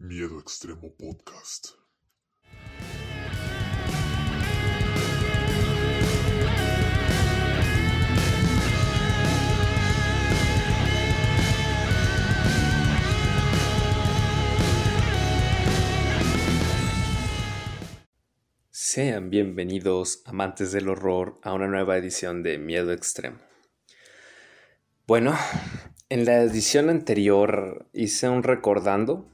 Miedo Extremo Podcast. Sean bienvenidos, amantes del horror, a una nueva edición de Miedo Extremo. Bueno, en la edición anterior hice un recordando,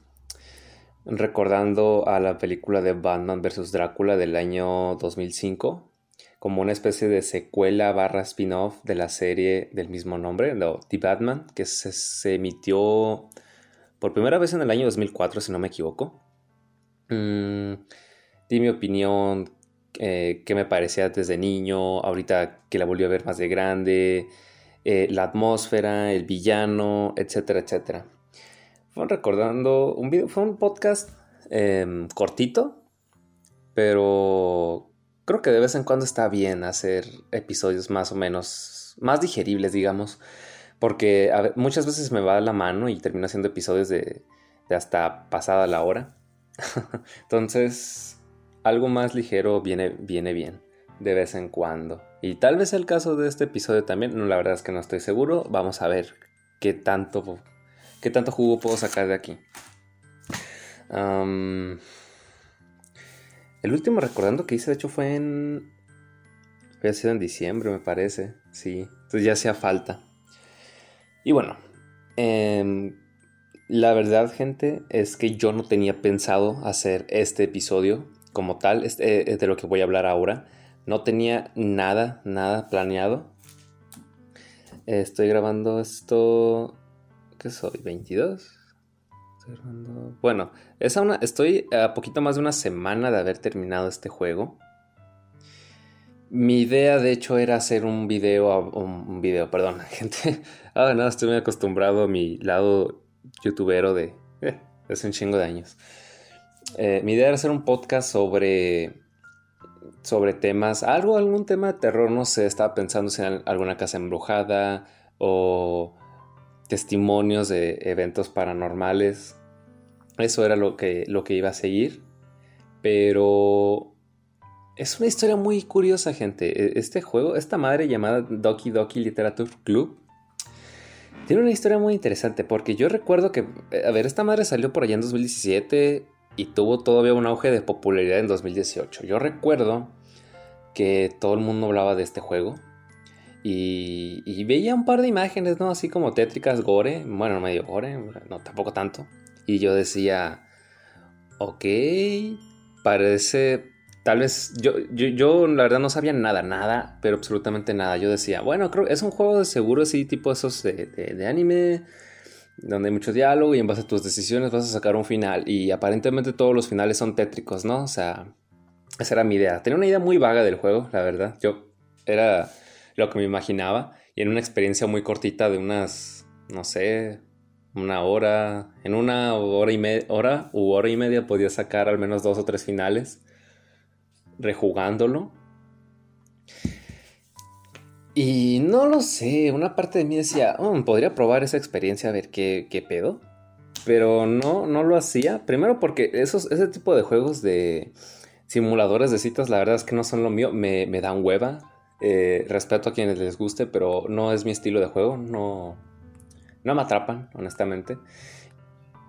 recordando a la película de Batman vs. Drácula del año 2005, como una especie de secuela barra spin-off de la serie del mismo nombre, The Batman, que se, emitió por primera vez en el año 2004, si no me equivoco. Mm, di mi opinión, eh, qué me parecía desde niño, ahorita que la volví a ver más de grande, eh, la atmósfera, el villano, etcétera, etcétera. Fue recordando un video, fue un podcast em, cortito, pero creo que de vez en cuando está bien hacer episodios más o menos, más digeribles, digamos, porque muchas veces me va la mano y termino haciendo episodios de, de hasta pasada la hora. Entonces, algo más ligero viene, viene bien de vez en cuando. Y tal vez el caso de este episodio también, no, la verdad es que no estoy seguro. Vamos a ver qué tanto, qué tanto jugo puedo sacar de aquí. el último recordando que hice, de hecho, fue en. Había sido en diciembre, me parece. Sí, entonces ya hacía falta. Y bueno, em, la verdad, gente, es que yo no tenía pensado hacer este episodio como tal, es de lo que voy a hablar ahora. No tenía nada, nada planeado. Estoy grabando esto. ¿Qué soy? ¿22? Estoy grabando... Bueno, es una, estoy a poquito más de una semana de haber terminado este juego. Mi idea, de hecho, era hacer un video. Un video, perdón, gente. Ah, no, estoy muy acostumbrado a mi lado youtubero de. Eh, hace un chingo de años. Eh, mi idea era hacer un podcast sobre, sobre temas, algo, algún tema de terror, no sé, estaba pensando si en alguna casa embrujada o testimonios de eventos paranormales. Eso era lo que, lo que iba a seguir. Pero es una historia muy curiosa, gente. E, este juego, esta madre llamada Doki Doki Literature Club, tiene una historia muy interesante porque yo recuerdo que, a ver, esta madre salió por allá en 2017 y tuvo todavía un auge de popularidad en 2018. Yo recuerdo que todo el mundo hablaba de este juego y, veía un par de imágenes, ¿no? Así como tétricas, gore, bueno, medio gore, no, tampoco tanto. Y yo decía, ok, parece, tal vez, yo, yo, la verdad no sabía nada, nada, pero absolutamente nada. Yo decía, bueno, creo que es un juego de seguro así, tipo esos de, de anime donde hay mucho diálogo y en base a tus decisiones vas a sacar un final. Y aparentemente todos los finales son tétricos, ¿no? O sea, esa era mi idea. Tenía una idea muy vaga del juego, la verdad. Yo era lo que me imaginaba y en una experiencia muy cortita de unas, no sé, una hora, en una hora y media, hora hora y media podía sacar al menos dos o tres finales rejugándolo. Y no lo sé, una parte de mí decía, oh, podría probar esa experiencia a ver qué, qué, pedo. Pero no, no lo hacía. Primero porque esos, ese tipo de juegos de simuladores de citas, la verdad es que no son lo mío, me, me dan hueva. Eh, respeto a quienes les guste, pero no es mi estilo de juego, no, no me atrapan, honestamente.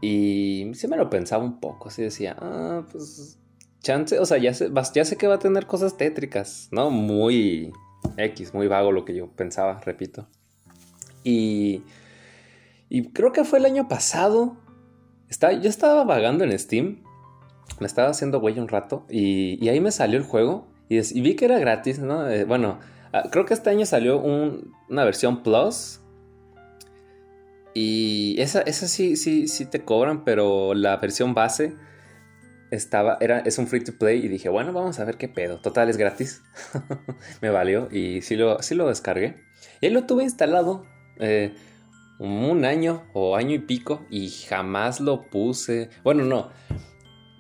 Y sí me lo pensaba un poco, así decía, ah, pues chance, o sea, ya sé, ya sé que va a tener cosas tétricas, ¿no? Muy X, muy vago lo que yo pensaba, repito. Y, creo que fue el año pasado. Está, yo estaba vagando en Steam. Me estaba haciendo güey un rato. Y, ahí me salió el juego. Y, vi que era gratis, ¿no? Eh, bueno, ah, creo que este año salió una versión Plus. Y esa, esa sí, sí, sí te cobran, pero la versión base estaba, era, es un free to play y dije, bueno, vamos a ver qué pedo. Total, es gratis. me valió y sí lo, sí lo descargué. Y lo tuve instalado eh, un año o año y pico y jamás lo puse. Bueno, no.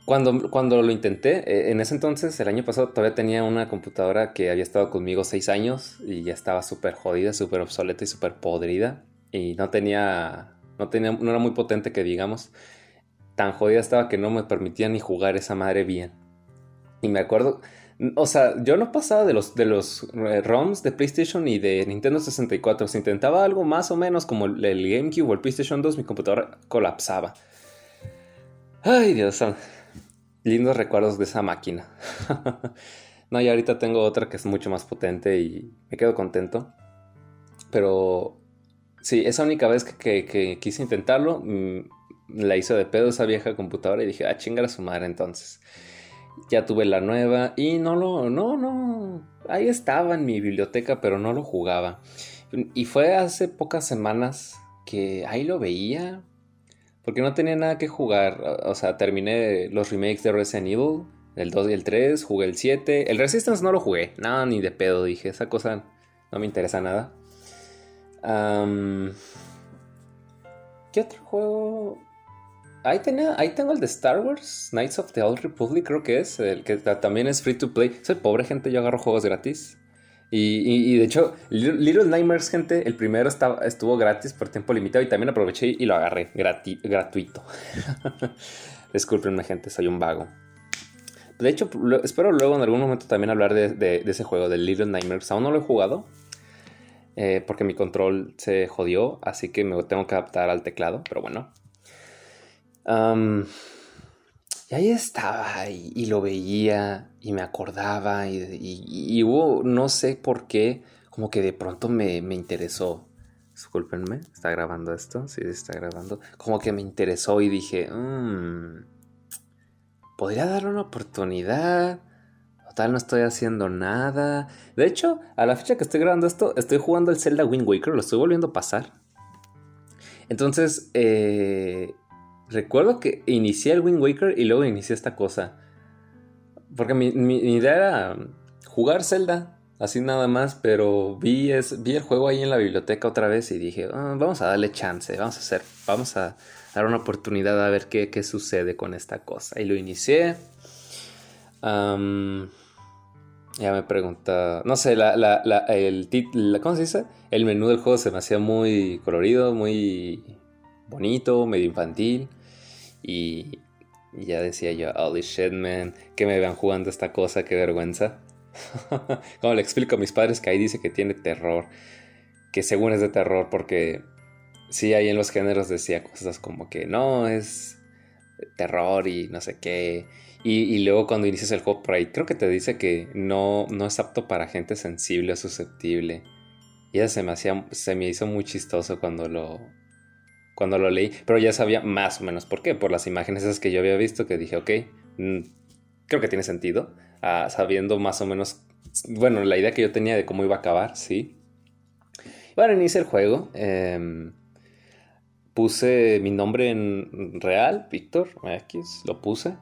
Cuando, cuando lo intenté, eh, en ese entonces, el año pasado, todavía tenía una computadora que había estado conmigo seis años y ya estaba súper jodida, súper obsoleta y súper podrida. Y no tenía, no tenía, no era muy potente que digamos. tan jodida estaba que no me permitía ni jugar esa madre bien. Y me acuerdo, o sea, yo no pasaba de los, de los eh, ROMs de PlayStation y de Nintendo 64. Si intentaba algo más o menos como el GameCube o el PlayStation 2, mi computadora colapsaba. Ay, Dios Lindos recuerdos de esa máquina. no, y ahorita tengo otra que es mucho más potente y me quedo contento. Pero sí, esa única vez que, quise intentarlo, mm, la hizo de pedo esa vieja computadora y dije, ah, chingar a su madre entonces ya tuve la nueva y no lo, no, no, ahí estaba en mi biblioteca, pero no lo jugaba. Y fue hace pocas semanas que ahí lo veía, porque no tenía nada que jugar. O sea, terminé los remakes de Resident Evil, el 2 y el 3, jugué el 7. El Resistance no lo jugué, nada, ni de pedo, dije, esa cosa no me interesa nada. ¿Qué otro juego? Ahí, tenía, ahí tengo el de Star Wars, Knights of the Old Republic, creo que es, el que también es free to play. Soy pobre gente, yo agarro juegos gratis. Y, de hecho, Little Nightmares, gente, el primero estaba, estuvo gratis por tiempo limitado y también aproveché y lo agarré gratuito. Disculpenme, gente, soy un vago. De hecho, espero luego en algún momento también hablar de, ese juego, de Little Nightmares. Aún no lo he jugado eh, porque mi control se jodió, así que me tengo que adaptar al teclado, pero bueno y ahí estaba y, lo veía y me acordaba y, hubo, no sé por qué, como que de pronto me, interesó. Disculpenme, ¿está grabando esto? Sí, está grabando. Como que me interesó y dije, mmm, podría darle una oportunidad. Total, no estoy haciendo nada. De hecho, a la fecha que estoy grabando esto, estoy jugando el Zelda Wind Waker, lo estoy volviendo a pasar. Entonces, eh, recuerdo que inicié el Wind Waker y luego inicié esta cosa. Porque mi, idea era jugar Zelda, así nada más, pero vi, es, vi el juego ahí en la biblioteca otra vez y dije, ah, vamos a darle chance, vamos a hacer, vamos a dar una oportunidad a ver qué, sucede con esta cosa. Y lo inicié. ya me pregunta, no sé, la, la, el ¿cómo se dice? El menú del juego se me hacía muy colorido, muy bonito, medio infantil. Y, ya decía yo, holy shit, man, que me vean jugando esta cosa, qué vergüenza. Como le explico a mis padres que ahí dice que tiene terror, que según es de terror, porque sí, ahí en los géneros decía cosas como que no, es terror y no sé qué. Y, luego cuando inicias el juego por ahí, creo que te dice que no, no es apto para gente sensible o susceptible. Y eso se me, hacía, se me hizo muy chistoso cuando lo, cuando lo leí, pero ya sabía más o menos por qué, por las imágenes esas que yo había visto, que dije, ok, mm, creo que tiene sentido, ah, sabiendo más o menos, bueno, la idea que yo tenía de cómo iba a acabar, sí. Bueno, inicié el juego, em, puse mi nombre en real, Víctor X, lo puse.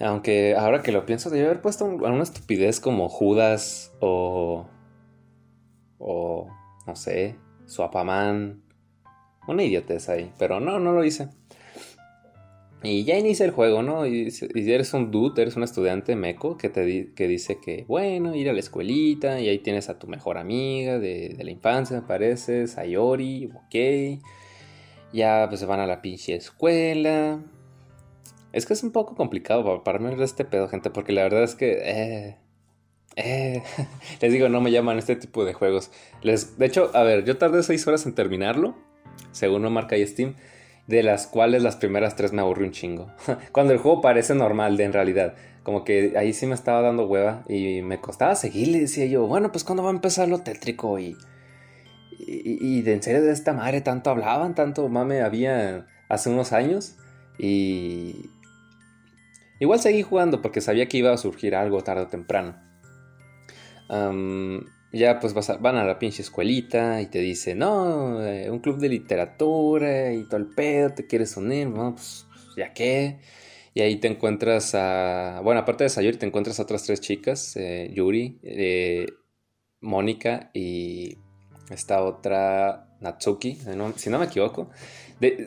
Aunque ahora que lo pienso, debía haber puesto una estupidez como Judas o. o. no sé, Suapaman una idiotez ahí, pero no, no lo hice. Y ya inicia el juego, ¿no? Y, eres un dude, eres un estudiante meco que te que dice que, bueno, ir a la escuelita y ahí tienes a tu mejor amiga de, la infancia, me parece, Sayori, ok. Ya pues se van a la pinche escuela. Es que es un poco complicado para mí este pedo, gente, porque la verdad es que... Eh, eh, les digo, no me llaman este tipo de juegos. Les, de hecho, a ver, yo tardé seis horas en terminarlo según no marca y Steam, de las cuales las primeras tres me aburrí un chingo. Cuando el juego parece normal, de en realidad. Como que ahí sí me estaba dando hueva y me costaba seguirle. Decía yo, bueno, pues cuando va a empezar lo tétrico y, y, de en serio de esta madre tanto hablaban, tanto mame había hace unos años. Y igual seguí jugando porque sabía que iba a surgir algo tarde o temprano ya pues van a la pinche escuelita y te dice, no, eh, un club de literatura y todo el pedo, te quieres unir, no, pues ya qué. Y ahí te encuentras a, bueno, aparte de Sayuri, te encuentras a otras tres chicas, eh, Yuri, eh, Mónica y esta otra Natsuki, si no me equivoco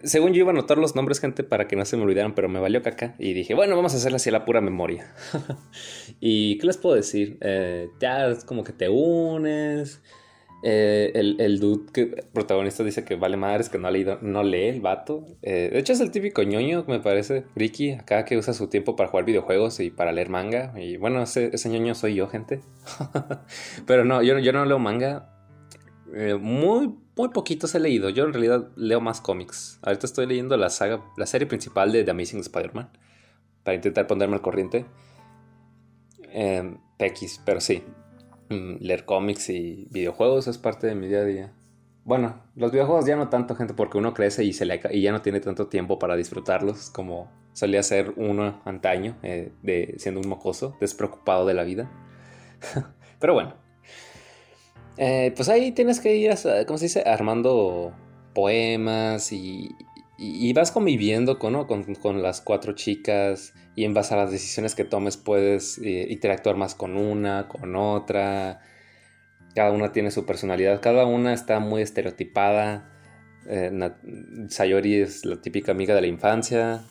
según yo iba a anotar los nombres, gente, para que no se me olvidaran, pero me valió caca. Y dije, bueno, vamos a hacerla así a la pura memoria. y, ¿qué les puedo decir? Eh, ya es como que te unes. Eh, el, el, dude que protagonista dice que vale madres, que no ha leído, no lee el vato. Eh, de hecho, es el típico ñoño, me parece, Ricky, acá que usa su tiempo para jugar videojuegos y para leer manga. Y bueno, ese, ese ñoño soy yo, gente. Pero no, yo, yo no leo manga. Eh, muy, muy poquitos he leído. Yo en realidad leo más cómics. Ahorita estoy leyendo la saga, la serie principal de The Amazing Spider-Man. Para intentar ponerme al corriente. Eh, Pequis, pero sí. Mm, leer cómics y videojuegos es parte de mi día a día. Bueno, los videojuegos ya no tanto, gente, porque uno crece y, se le, y ya no tiene tanto tiempo para disfrutarlos como solía ser uno antaño, eh, de, siendo un mocoso, despreocupado de la vida. Pero bueno, eh, pues ahí tienes que ir, ¿cómo se dice? Armando poemas y, y, vas conviviendo con, con, las cuatro chicas y en base a las decisiones que tomes puedes eh, interactuar más con una, con otra. Cada una tiene su personalidad, cada una está muy estereotipada. Eh, Sayori es la típica amiga de la infancia.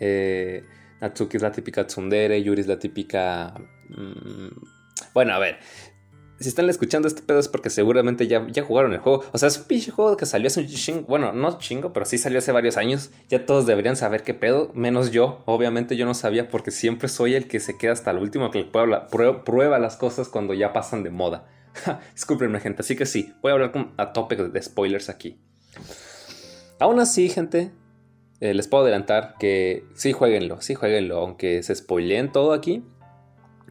Eh, Natsuki es la típica tsundere, Yuri es la típica... Mm, bueno, a ver, si están escuchando este pedo es porque seguramente ya, ya jugaron el juego. O sea, es un pinche juego que salió hace un chingo. Bueno, no chingo, pero sí salió hace varios años. Ya todos deberían saber qué pedo, menos yo. Obviamente yo no sabía porque siempre soy el que se queda hasta el último que prueba, prueba las cosas cuando ya pasan de moda. Disculpenme, gente. Así que sí, voy a hablar a tope de spoilers aquí. Aún así, gente, eh, les puedo adelantar que sí jueguenlo, sí jueguenlo. Aunque se spoileen todo aquí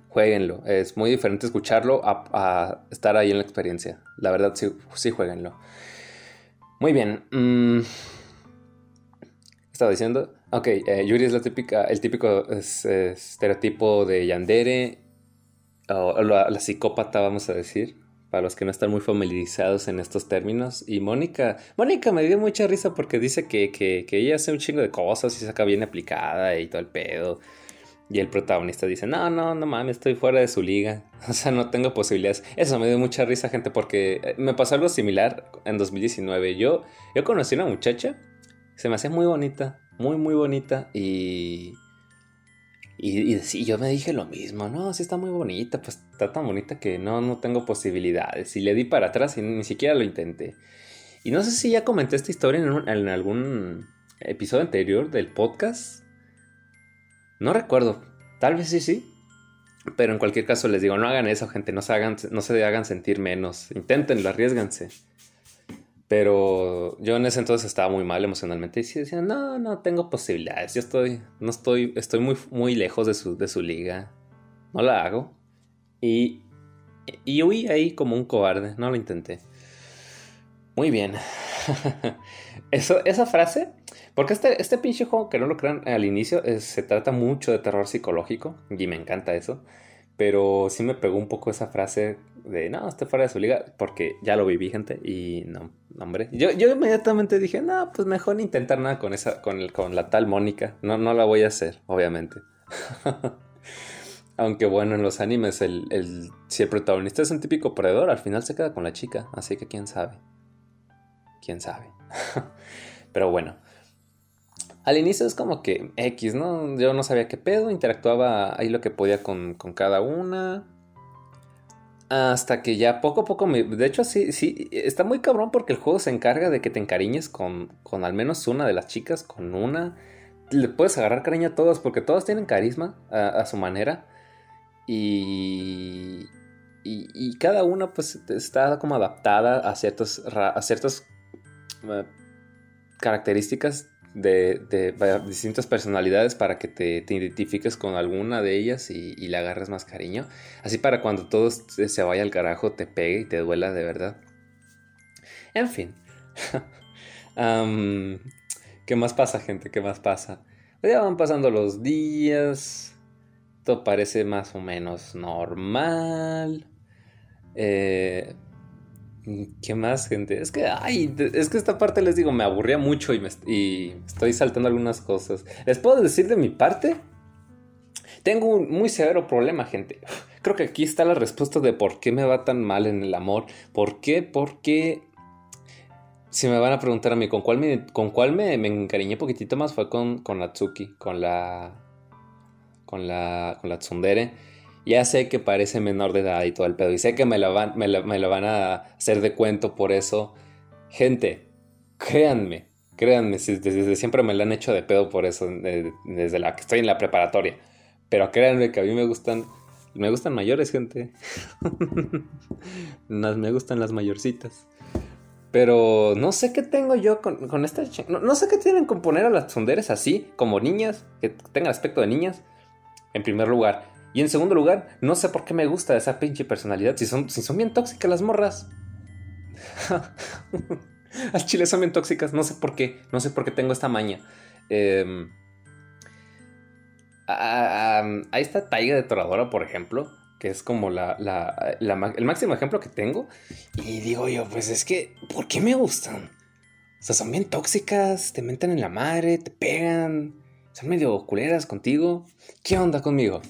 jueguenlo. Es muy diferente escucharlo a, estar ahí en la experiencia. La verdad, sí, sí jueguenlo. Muy bien. Mm, estaba diciendo. Ok, eh, Yuri es la típica, el típico estereotipo de Yandere. O, la, psicópata, vamos a decir. Para los que no están muy familiarizados en estos términos. Y Mónica. Mónica me dio mucha risa porque dice que, que, que ella hace un chingo de cosas y saca bien aplicada y todo el pedo. Y el protagonista dice, no, no, no mames, estoy fuera de su liga. O sea, no tengo posibilidades. Eso me dio mucha risa, gente, porque eh, me pasó algo similar en 2019. Yo, yo conocí a una muchacha, se me hacía muy bonita, muy, muy bonita. Y, y, yo me dije lo mismo, no, sí está muy bonita, pues está tan bonita que no, no tengo posibilidades. Y le di para atrás y ni siquiera lo intenté. Y no sé si ya comenté esta historia en algún episodio anterior del podcast no recuerdo. Tal vez sí, sí. Pero en cualquier caso les digo, no hagan eso, gente. No se hagan, no se hagan sentir menos. Inténtenlo, arriesganse. Pero yo en ese entonces estaba muy mal emocionalmente y decía, no, no tengo posibilidades. Yo estoy, no estoy, estoy muy, muy lejos de su, de su liga. No la hago. Y, y huí ahí como un cobarde. No lo intenté. Muy bien. Esa frase porque este, este pinche juego, que no lo crean al inicio, se trata mucho de terror psicológico y me encanta eso. Pero sí me pegó un poco esa frase de, no, estoy fuera de su liga, porque ya lo viví, gente, y no, hombre. Yo, yo inmediatamente dije, no, pues mejor intentar nada con, esa, con, el, con la tal Mónica. No, no la voy a hacer, obviamente. Aunque bueno, en los animes, el, el, si el protagonista es un típico perdedor, al final se queda con la chica. Así que quién sabe. Quién sabe. Pero bueno, al inicio es como que X, ¿no? Yo no sabía qué pedo, interactuaba ahí lo que podía con, cada una. Hasta que ya poco a poco me... De hecho, sí, sí, está muy cabrón porque el juego se encarga de que te encariñes con, con al menos una de las chicas, con una. Le puedes agarrar cariño a todas porque todas tienen carisma a, su manera. Y, y, cada una pues está como adaptada a, ciertos, a ciertas eh, características de, distintas personalidades para que te, identifiques con alguna de ellas y, le agarres más cariño. Así para cuando todo se vaya al carajo te pegue y te duela de verdad. En fin. ¿Qué más pasa, gente? ¿Qué más pasa? Pues ya van pasando los días. Todo parece más o menos normal. Eh, ¿Qué más, gente? Es que, es que esta parte les digo, me aburría mucho y, me, estoy saltando algunas cosas. ¿Les puedo decir de mi parte? Tengo un muy severo problema, gente. Creo que aquí está la respuesta de por qué me va tan mal en el amor. ¿Por qué? Porque si me van a preguntar a mí con cuál me, con cuál me, encariñé poquitito más fue con, con Natsuki, con la. con la. con la Tsundere. Ya sé que parece menor de edad y todo el pedo. Y sé que me lo van, a hacer de cuento por eso. Gente, créanme, créanme, desde, siempre me lo han hecho de pedo por eso, desde la que estoy en la preparatoria. Pero créanme que a mí me gustan, me gustan mayores, gente. me gustan las mayorcitas. Pero no sé qué tengo yo con, con esta... No, no, sé qué tienen con poner a las sonderes así, como niñas, que tengan aspecto de niñas, en primer lugar. Y en segundo lugar, no sé por qué me gusta esa pinche personalidad, si son, si son bien tóxicas las morras. Al chile son bien tóxicas, no sé por qué, no sé por qué tengo esta maña. Eh, ahí está Taiga de Toradora, por ejemplo, que es como la, el máximo ejemplo que tengo. Y digo yo, pues es que, ¿por qué me gustan? O sea, son bien tóxicas, te meten en la madre, te pegan, son medio culeras contigo. ¿Qué onda conmigo?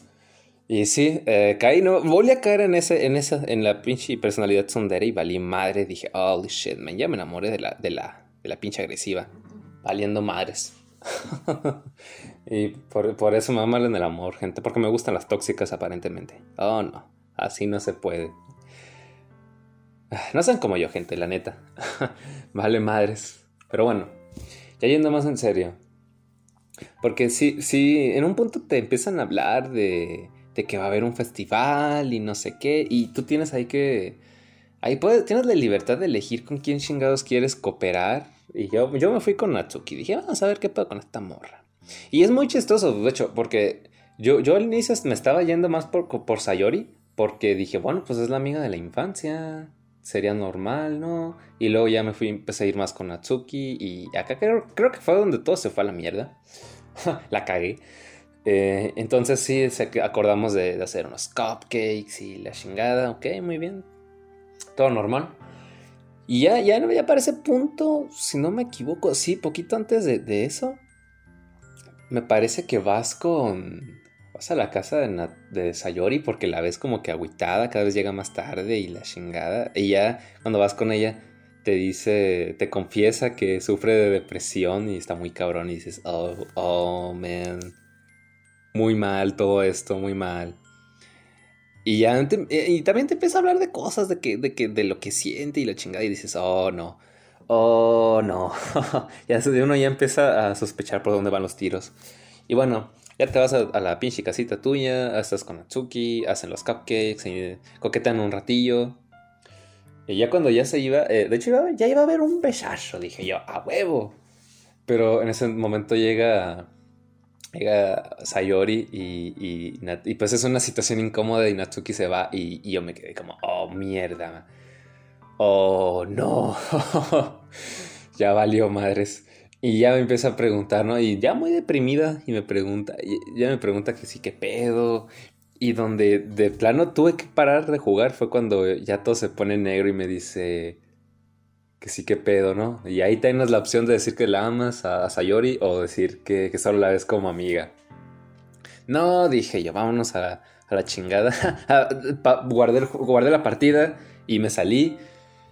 Y sí, eh, caí, no, volví a caer en ese, en esa, en la pinche personalidad sondera y valí madre. Dije, holy shit, man, ya me enamoré de la, de la, de la pinche agresiva. Valiendo madres. y por, por, eso me aman en el amor, gente. Porque me gustan las tóxicas aparentemente. Oh, no. Así no se puede. No sean como yo, gente, la neta. vale madres. Pero bueno, ya yendo más en serio. Porque si, si en un punto te empiezan a hablar de de que va a haber un festival y no sé qué, y tú tienes ahí que... Ahí puedes, tienes la libertad de elegir con quién chingados quieres cooperar. Y yo, yo me fui con Natsuki. Dije, vamos a ver qué puedo con esta morra. Y es muy chistoso, de hecho, porque yo, yo al inicio me estaba yendo más por, por Sayori. Porque dije, bueno, pues es la amiga de la infancia. Sería normal, ¿no? Y luego ya me fui, empecé a ir más con Natsuki. Y acá creo, creo que fue donde todo se fue a la mierda. la cagué. Eh, entonces sí, acordamos de, hacer unos cupcakes y la chingada. Ok, muy bien. Todo normal. Y ya, ya, ya para ese punto, si no me equivoco, sí, poquito antes de, eso, me parece que vas con... Vas a la casa de, de, Sayori porque la ves como que agüitada, cada vez llega más tarde y la chingada. Y ya cuando vas con ella, te dice, te confiesa que sufre de depresión y está muy cabrón y dices, oh, oh, man muy mal todo esto, muy mal. Y ya eh, y también te empieza a hablar de cosas, de que, de que, de lo que siente y la chingada, y dices, oh no, oh no. ya uno ya empieza a sospechar por dónde van los tiros. Y bueno, ya te vas a, la pinche casita tuya, estás con Atsuki, hacen los cupcakes, coquetan un ratillo. Y ya cuando ya se iba, eh, de hecho ya iba a haber un besazo, dije yo, a huevo. Pero en ese momento llega llega Sayori y, y, pues es una situación incómoda y Natsuki se va y, yo me quedé como, oh mierda, oh no, ya valió madres. Y ya me empieza a preguntar, ¿no? Y ya muy deprimida y me pregunta, ya me pregunta que sí, qué pedo. Y donde de plano tuve que parar de jugar fue cuando ya todo se pone negro y me dice, que sí que pedo, ¿no? Y ahí tienes la opción de decir que la amas a, Sayori o decir que, solo la ves como amiga. No, dije yo, vámonos a, la chingada. guardé, la partida y me salí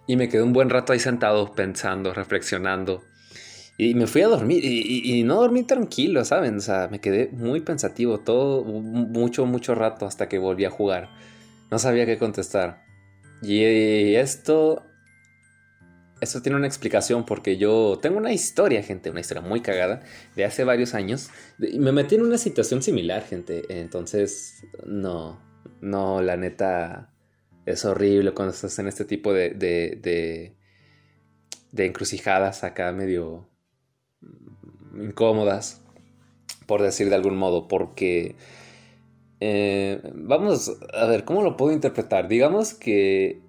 y me quedé un buen rato ahí sentado pensando, reflexionando. Y me fui a dormir y, no dormí tranquilo, ¿saben? O sea, me quedé muy pensativo todo, mucho, mucho rato hasta que volví a jugar. No sabía qué contestar. Y esto eso tiene una explicación porque yo tengo una historia, gente, una historia muy cagada de hace varios años. Y me metí en una situación similar, gente. Entonces, no, no, la neta es horrible cuando estás en este tipo de, de, de, encrucijadas acá medio incómodas, por decir de algún modo, porque... Eh, vamos a ver, ¿cómo lo puedo interpretar? Digamos que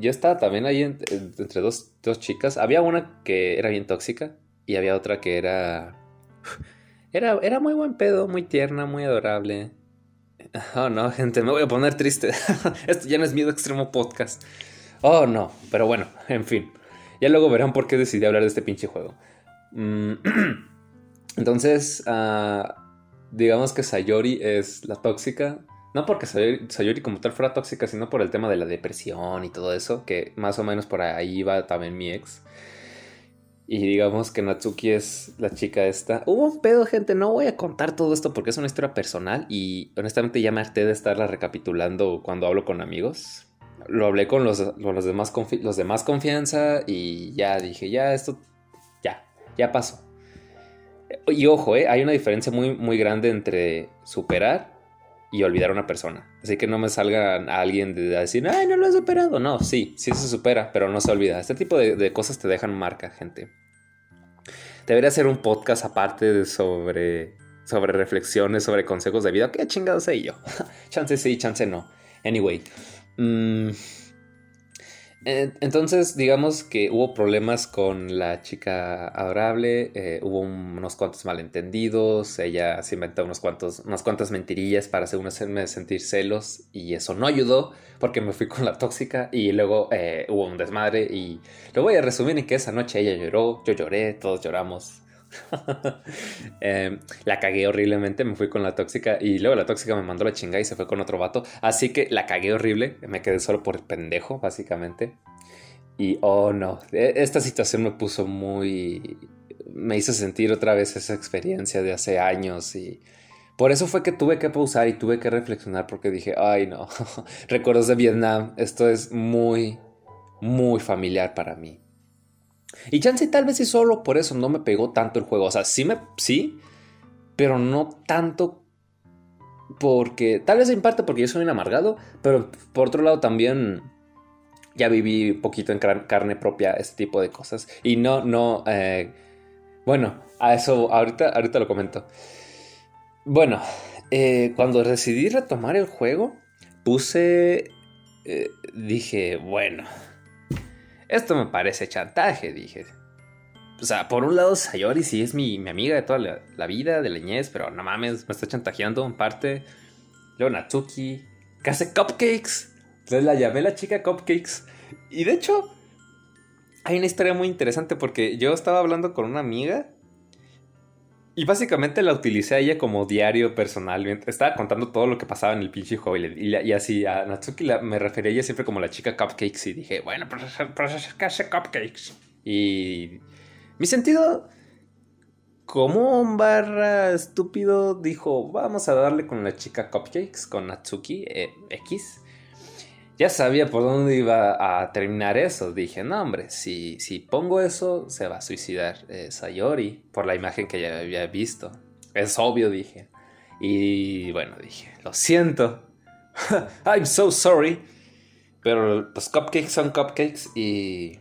yo estaba también ahí entre dos, chicas. Había una que era bien tóxica y había otra que era, era... Era muy buen pedo, muy tierna, muy adorable. Oh, no, gente, me voy a poner triste. Esto ya no es miedo extremo podcast. Oh, no, pero bueno, en fin. Ya luego verán por qué decidí hablar de este pinche juego. Mm, entonces, ah, digamos que Sayori es la tóxica no porque Sayori, como tal fuera tóxica, sino por el tema de la depresión y todo eso, que más o menos por ahí va también mi ex. Y digamos que Natsuki es la chica esta. Hubo un pedo, gente. No voy a contar todo esto porque es una historia personal. Y honestamente ya me harté de estarla recapitulando cuando hablo con amigos. Lo hablé con los, los, demás, los demás confianza. Y ya dije, ya, esto. Ya, ya pasó. Y ojo, eh, hay una diferencia muy, muy grande entre superar y olvidar a una persona. Así que no me salga a alguien de decir, ay, no lo he superado. No, sí, sí se supera, pero no se olvida. Este tipo de, cosas te dejan marca, gente. Debería hacer un podcast aparte sobre, sobre reflexiones, sobre consejos de vida. ¿Qué chingados sé yo? chance sí, chance no. Anyway. Mmm entonces, digamos que hubo problemas con la chica adorable, eh, hubo unos cuantos malentendidos, ella se inventó unos cuantos, unas cuantas mentirillas para hacerme sentir celos y eso no ayudó porque me fui con la tóxica y luego eh, hubo un desmadre y lo voy a resumir en que esa noche ella lloró, yo lloré, todos lloramos, Em, la cagué horriblemente, me fui con la tóxica y luego la tóxica me mandó la chingada y se fue con otro vato. Así que la cagué horrible, me quedé solo por pendejo, básicamente. Y oh no, e, esta situación me puso muy... me hizo sentir otra vez esa experiencia de hace años y... Por eso fue que tuve que pausar y tuve que reflexionar porque dije, ay no, recuerdos de Vietnam, esto es muy, muy familiar para mí. Y chance tal vez y solo por eso no me pegó tanto el juego. O sea, sí me. Sí. Pero no tanto. Porque. Tal vez en parte porque yo soy un amargado. Pero por otro lado también. Ya viví un poquito en carne propia este tipo de cosas. Y no, no. Eh, bueno, a eso ahorita, ahorita lo comento. Bueno, eh, cuando decidí retomar el juego, puse. Eh, dije, bueno esto me parece chantaje, dije. O sea, por un lado, Sayori sí es mi, amiga de toda la, vida, de leñez, pero no mames, me está chantajeando en parte. Luego Natsuki, que hace cupcakes. Entonces la llamé la chica cupcakes. Y de hecho, hay una historia muy interesante porque yo estaba hablando con una amiga y básicamente la utilicé a ella como diario personal. Estaba contando todo lo que pasaba en el pinche juego. Y, así a Natsuki me refería a ella siempre como la chica cupcakes. Y dije, bueno, pero, ¿qué hace cupcakes? Y mi sentido, como un barra estúpido, dijo, vamos a darle con la chica cupcakes, con Natsuki eh, X ya sabía por dónde iba a terminar eso. Dije, no, hombre, si, si pongo eso, se va a suicidar eh, Sayori por la imagen que ya había visto. Es obvio, dije. Y bueno, dije, lo siento. I'm so sorry. Pero los cupcakes son cupcakes y...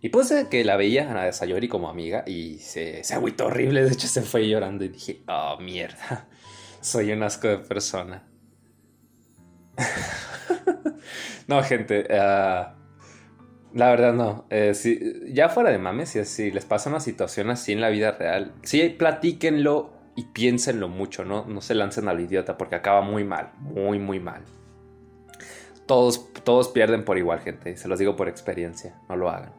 Y puse que la veía a Sayori como amiga y se, se agüitó horrible. De hecho, se fue llorando y dije, oh, mierda. Soy un asco de persona. no, gente. Ah, la verdad no. Eh, ya fuera de mames, si, si, les pasa una situación así en la vida real, sí, platíquenlo y piénsenlo mucho, ¿no? No se lancen al idiota porque acaba muy mal, muy, muy mal. Todos, todos pierden por igual, gente. Se los digo por experiencia. No lo hagan.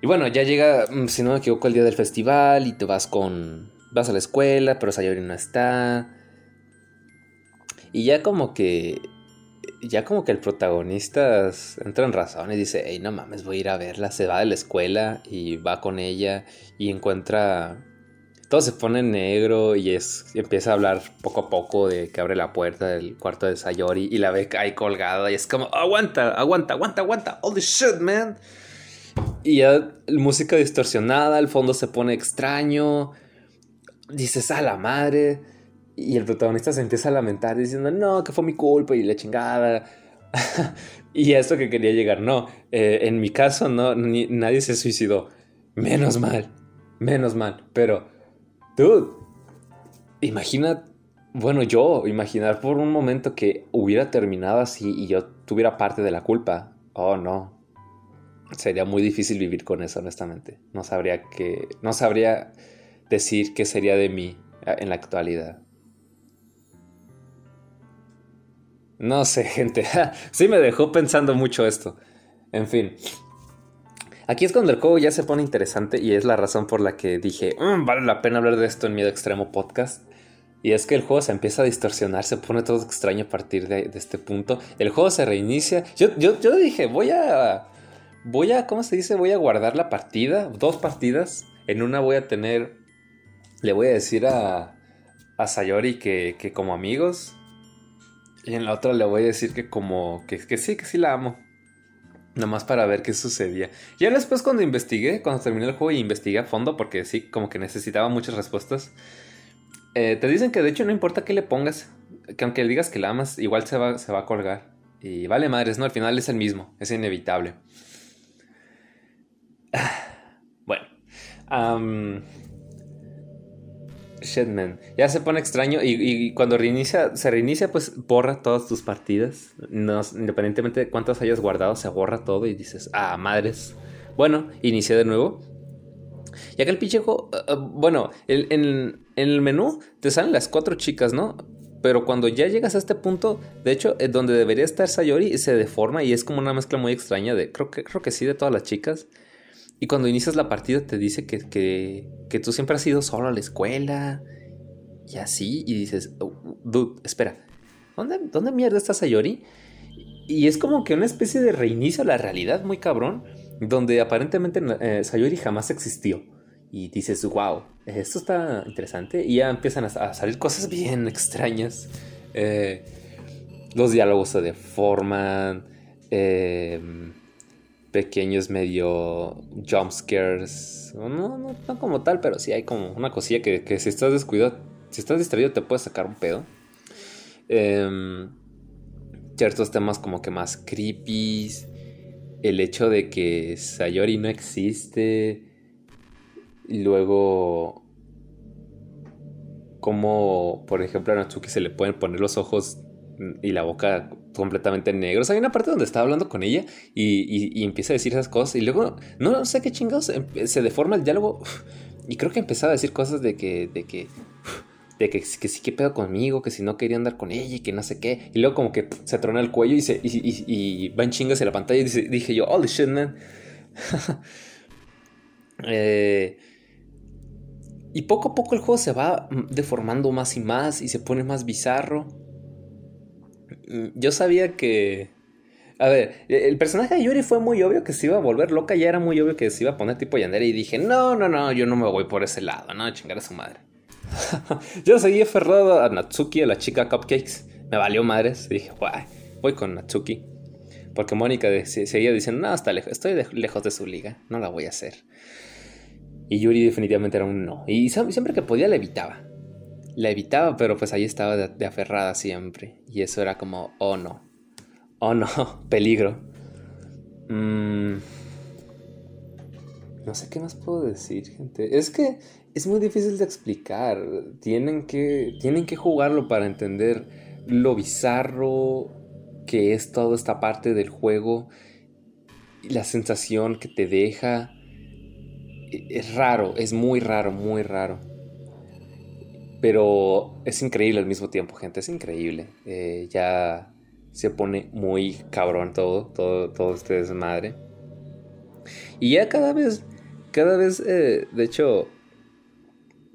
Y bueno, ya llega, mm, si no me equivoco, el día del festival y te vas con... Vas a la escuela, pero Sayori no está. Y ya como que ya como que el protagonista entra en razón y dice, hey, no mames, voy a ir a verla. Se va de la escuela y va con ella y encuentra... Todo se pone negro y, es, empieza a hablar poco a poco de que abre la puerta del cuarto de Sayori y la ve ahí colgada y es como, aguanta, aguanta, aguanta, aguanta, holy shit, man. Y ya música distorsionada, el fondo se pone extraño. Dices, a la madre. Y el protagonista se empieza a lamentar diciendo, no, que fue mi culpa y la chingada. y a esto que quería llegar, no, eh, en mi caso no, nadie se suicidó. Menos mal, menos mal. Pero, dude, imagina, bueno, yo, imaginar por un momento que hubiera terminado así y yo tuviera parte de la culpa. Oh, no. Sería muy difícil vivir con eso, honestamente. No sabría que, no sabría decir qué sería de mí eh, en la actualidad. No sé, gente. sí me dejó pensando mucho esto. En fin. Aquí es cuando el juego ya se pone interesante y es la razón por la que dije, mm, vale la pena hablar de esto en Miedo Extremo Podcast. Y es que el juego se empieza a distorsionar, se pone todo extraño a partir de, este punto. El juego se reinicia. Yo, yo, yo dije, voy a, voy a, ¿cómo se dice? Voy a guardar la partida, dos partidas. En una voy a tener, le voy a decir a, a Sayori que, que como amigos. Y en la otra le voy a decir que como, que, que sí, que sí la amo. Nada más para ver qué sucedía. Ya después cuando investigué, cuando terminé el juego y investigué a fondo, porque sí, como que necesitaba muchas respuestas, eh, te dicen que de hecho no importa qué le pongas, que aunque le digas que la amas, igual se va, se va a colgar. Y vale madres, ¿no? Al final es el mismo, es inevitable. Bueno. Shitman. Ya se pone extraño y, cuando reinicia, se reinicia, pues borra todas tus partidas. No, independientemente de cuántas hayas guardado, se borra todo y dices, ah, madres. Bueno, inicia de nuevo. Y acá el pinche eh, eh, bueno, en, el menú te salen las cuatro chicas, ¿no? Pero cuando ya llegas a este punto, de hecho, eh, donde debería estar Sayori se deforma y es como una mezcla muy extraña de, creo que, creo que sí, de todas las chicas. Y cuando inicias la partida te dice que, que, tú siempre has ido solo a la escuela. Y así. Y dices, oh, dude, espera. ¿Dónde, ¿Dónde mierda está Sayori? Y es como que una especie de reinicio a la realidad muy cabrón. Donde aparentemente eh, Sayori jamás existió. Y dices, wow, esto está interesante. Y ya empiezan a, salir cosas bien extrañas. Eh, los diálogos se deforman. Eh, pequeños medio jump scares. No, no, no como tal, pero sí hay como una cosilla que, si estás descuidado, si estás distraído te puedes sacar un pedo. Em, ciertos temas como que más creepy. El hecho de que Sayori no existe. Y luego... Como, por ejemplo, a Natsuki se le pueden poner los ojos y la boca completamente sea, hay una parte donde está hablando con ella y, empieza a decir esas cosas y luego, no, sé qué chingados, se deforma el diálogo y creo que empezaba a decir cosas de que, de que, de que, que sí, que pedo conmigo, que si no quería andar con ella y que no sé qué. Y luego como que se trona el cuello y, se, y, va en chingas en la pantalla y dije yo, holy shit, man. eh, y poco a poco el juego se va deformando más y más y se pone más bizarro. Mm, yo sabía que... A ver, el personaje de Yuri fue muy obvio que se iba a volver loca, ya era muy obvio que se iba a poner tipo Yandere y dije, no, no, no, yo no me voy por ese lado, no, chingar a su madre. yo seguí aferrado a Natsuki, a la chica Cupcakes, me valió madres, dije, guay, voy con Natsuki. Porque Mónica seguía diciendo, no, está lejos, estoy lejos de su liga, no la voy a hacer. Y Yuri definitivamente era un no. Y siempre que podía le evitaba la evitaba, pero pues ahí estaba de, aferrada siempre. Y eso era como, oh no, oh no, peligro. Mm, no sé qué más puedo decir, gente. Es que es muy difícil de explicar. Tienen que, tienen que jugarlo para entender lo bizarro que es toda esta parte del juego. Y la sensación que te deja. E, es raro, es muy raro, muy raro. Pero es increíble al mismo tiempo, gente, es increíble. Eh, ya se pone muy cabrón todo, todo, todo este desmadre. Y ya cada vez, cada vez, eh, de hecho,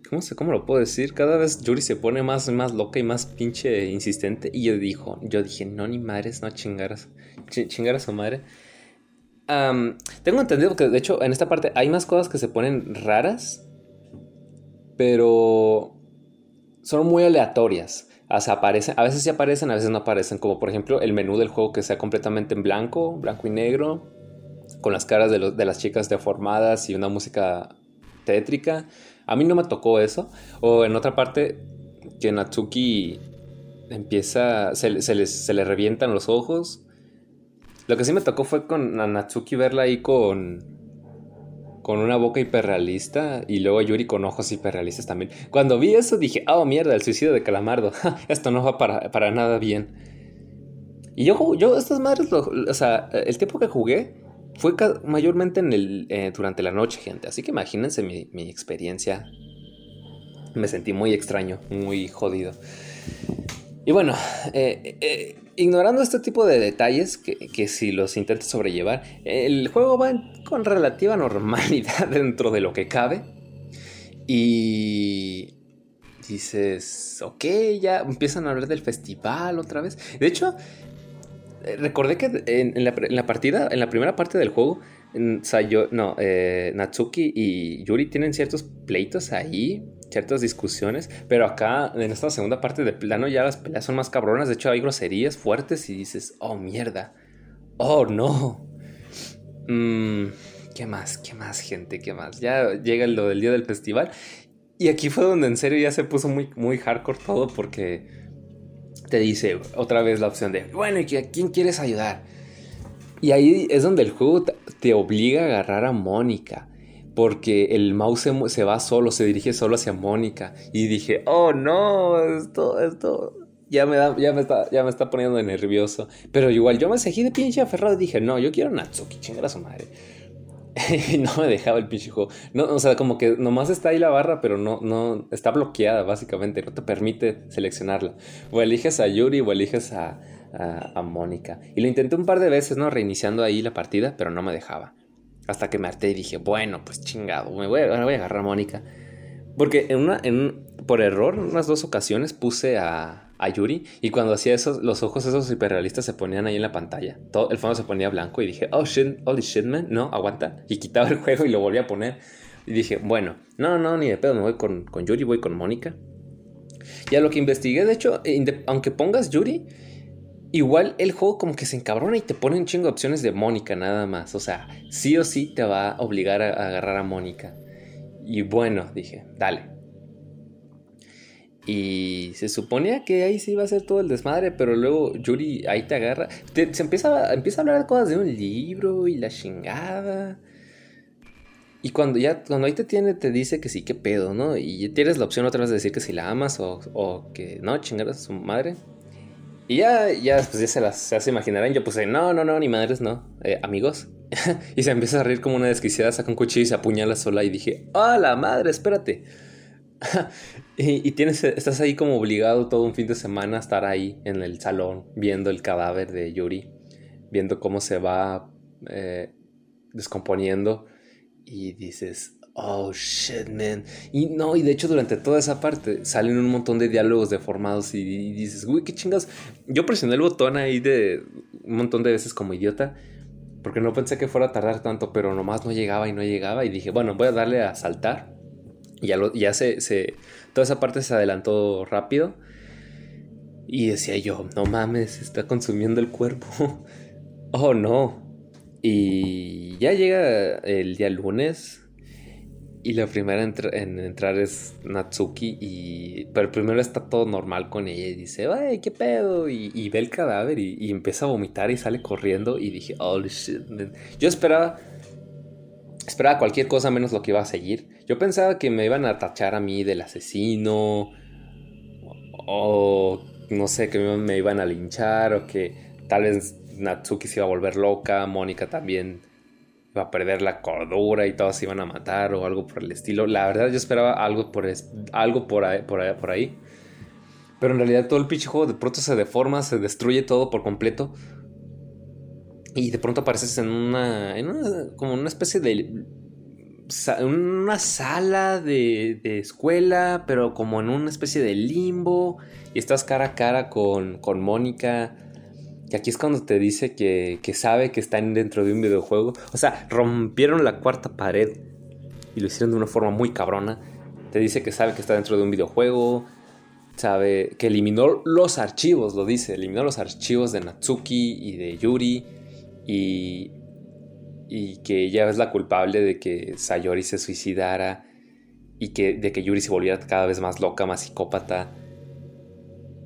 ¿cómo, sé, ¿cómo lo puedo decir? Cada vez Yuri se pone más, más loca y más pinche insistente. Y yo, dijo, yo dije, no, ni madres, no chingaras, chingar a su madre. tengo entendido que, de hecho, en esta parte hay más cosas que se ponen raras. Pero son muy aleatorias. O sea, aparecen, a veces sí aparecen, a veces no aparecen. Como por ejemplo el menú del juego que sea completamente en blanco, blanco y negro, con las caras de, las chicas deformadas y una música tétrica. A mí no me tocó eso. O en otra parte, que Natsuki empieza, se, se, se le revientan los ojos. Lo que sí me tocó fue con Natsuki verla ahí con con una boca hiperrealista y luego Yuri con ojos hiperrealistas también. Cuando vi eso dije, oh mierda, el suicidio de Calamardo. Esto no va para, nada bien. Y yo, yo estas madres, o sea, el tiempo que jugué fue mayormente en el, eh, durante la noche, gente. Así que imagínense mi, mi experiencia. Me sentí muy extraño, muy jodido. Y bueno, eh, eh, ignorando este tipo de detalles, que, si los intentas sobrellevar, el juego va con relativa normalidad dentro de lo que cabe. Y dices, ok, ya empiezan a hablar del festival otra vez. De hecho, eh, recordé que en, la, partida, en la primera parte del juego, Sayo, no, eh, Natsuki y Yuri tienen ciertos pleitos ahí, ciertas discusiones, pero acá en esta segunda parte de plano ya las peleas son más cabronas, de hecho hay groserías fuertes y dices, oh mierda, oh no. Mm, ¿Qué más? ¿Qué más, gente? ¿Qué más? Ya llega lo del día del festival. Y aquí fue donde en serio ya se puso muy, muy hardcore todo porque te dice otra vez la opción de, bueno, ¿y a quién quieres ayudar? Y ahí es donde el juego te obliga a agarrar a Mónica. Porque el mouse se, va solo, se dirige solo hacia Mónica. Y dije, oh no, esto, esto. Ya me, da, ya, me está, ya me está poniendo nervioso. Pero igual yo me seguí de pinche aferrado y dije, no, yo quiero Natsuki, chingada su madre. y no me dejaba el pinche juego. No, o sea, como que nomás está ahí la barra, pero no, no, está bloqueada básicamente, no te permite seleccionarla. O eliges a Yuri o eliges a, a, Mónica. Y lo intenté un par de veces, ¿no? Reiniciando ahí la partida, pero no me dejaba. Hasta que me harté y dije, bueno, pues chingado, me voy, a, voy a agarrar a Mónica. Porque en una, en, por error, en unas dos ocasiones puse a, a Yuri. Y cuando hacía eso, los ojos esos hiperrealistas se ponían ahí en la pantalla. Todo el fondo se ponía blanco y dije, oh shit, holy shit, man. No, aguanta. Y quitaba el juego y lo volví a poner. Y dije, bueno, no, no, ni de pedo, me voy con, con Yuri, voy con Mónica. Y a lo que investigué, de hecho, aunque pongas Yuri, igual el juego como que se encabrona y te pone un chingo de opciones de Mónica nada más. O sea, sí o sí te va a obligar a agarrar a Mónica. Y bueno, dije, dale. Y se suponía que ahí se iba a hacer todo el desmadre, pero luego Yuri ahí te agarra. se empieza, a hablar de cosas de un libro y la chingada. Y cuando ya, cuando ahí te tiene, te dice que sí, qué pedo, ¿no? Y tienes la opción otra vez de decir que si la amas o, que no, chingar a su madre. Y ya, ya, pues ya se las se imaginarán. Yo puse, no, no, no, ni madres, no. Eh, amigos. y se empieza a reír como una desquiciada, saca un cuchillo y se apuñala sola. Y dije, ¡ah, la madre, espérate! y, tienes, estás ahí como obligado todo un fin de semana a estar ahí en el salón viendo el cadáver de Yuri, viendo cómo se va eh, descomponiendo y dices, oh shit, man. Y no, y de hecho durante toda esa parte salen un montón de diálogos deformados y, dices, uy, qué chingas. Yo presioné el botón ahí de un montón de veces como idiota. Porque no pensé que fuera a tardar tanto, pero nomás no llegaba y no llegaba. Y dije, bueno, voy a darle a saltar y ya, ya se, se, Toda esa parte se adelantó rápido. Y decía yo, no mames, está consumiendo el cuerpo. oh no. Y ya llega el día lunes. Y la primera en entrar es Natsuki. Y, pero primero está todo normal con ella. Y dice, ay, qué pedo. Y, ve el cadáver y, empieza a vomitar y sale corriendo. Y dije, holy shit. Yo esperaba esperaba cualquier cosa menos lo que iba a seguir. Yo pensaba que me iban a tachar a mí del asesino. O no sé, que me iban a linchar. O que tal vez Natsuki se iba a volver loca. Mónica también iba a perder la cordura y todos se iban a matar. O algo por el estilo. La verdad yo esperaba algo por, algo por, ahí, por, ahí. Pero en realidad todo el pinche juego de pronto se deforma, se destruye todo por completo. Y de pronto apareces en una, en una como una especie de una sala de, de, escuela, pero como en una especie de limbo, y estás cara a cara con, con Mónica, y aquí es cuando te dice que, que, sabe que están dentro de un videojuego. O sea, rompieron la cuarta pared y lo hicieron de una forma muy cabrona. Te dice que sabe que está dentro de un videojuego, sabe que eliminó los archivos, lo dice, eliminó los archivos de Natsuki y de Yuri y, y que ella es la culpable de que Sayori se suicidara y que, de que Yuri se volviera cada vez más loca, más psicópata.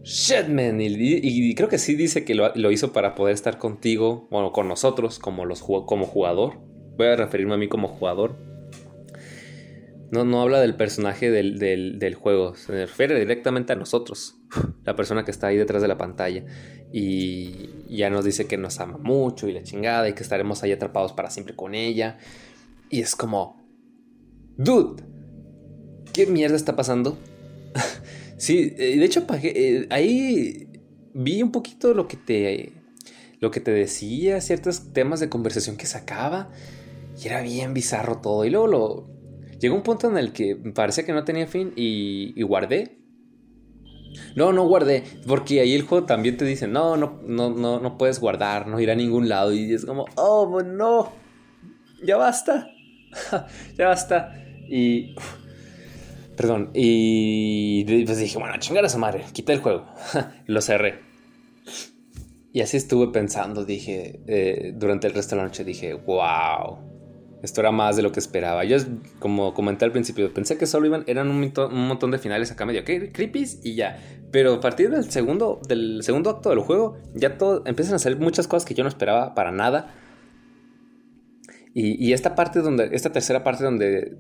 Shit, man. Y, creo que sí dice que lo, hizo para poder estar contigo, bueno, con nosotros como, los, como jugador. Voy a referirme a mí como jugador. No, no habla del personaje del, del, juego, se refiere directamente a nosotros, la persona que está ahí detrás de la pantalla. Y ya nos dice que nos ama mucho y la chingada y que estaremos ahí atrapados para siempre con ella. Y es como, dude, ¿qué mierda está pasando? sí, eh, de hecho, eh, ahí vi un poquito lo que te, lo que te decía, ciertos temas de conversación que sacaba. Y era bien bizarro todo. Y luego lo, llegó un punto en el que parecía que no tenía fin y, y guardé No, no guardé, porque ahí el juego también te dice, no, no, no, no, no puedes guardar, no ir a ningún lado. Y es como, oh, no, ya basta, ya basta. Y, perdón, y pues dije, bueno, chingar a su madre, quita el juego. Lo cerré. Y así estuve pensando, dije, eh, durante el resto de la noche, dije, wow, esto era más de lo que esperaba. Yo, como comenté al principio, pensé que solo iban, eran un, montón de finales acá medio creepy y ya. Pero a partir del segundo, del segundo acto del juego, ya todo, empiezan a salir muchas cosas que yo no esperaba para nada. Y, esta parte donde, esta tercera parte donde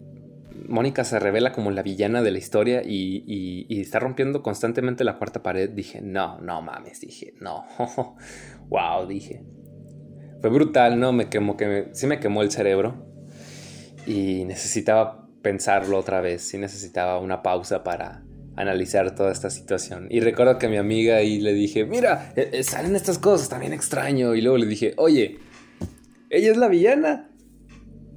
Mónica se revela como la villana de la historia y, está rompiendo constantemente la cuarta pared, dije, no, no mames, dije, no, wow, dije. Fue brutal, ¿no? Me quemó, que sí me quemó el cerebro y necesitaba pensarlo otra vez, sí necesitaba una pausa para analizar toda esta situación. Y recuerdo que a mi amiga ahí le dije, mira, eh, eh, salen estas cosas, también extraño. Y luego le dije, oye, ella es la villana.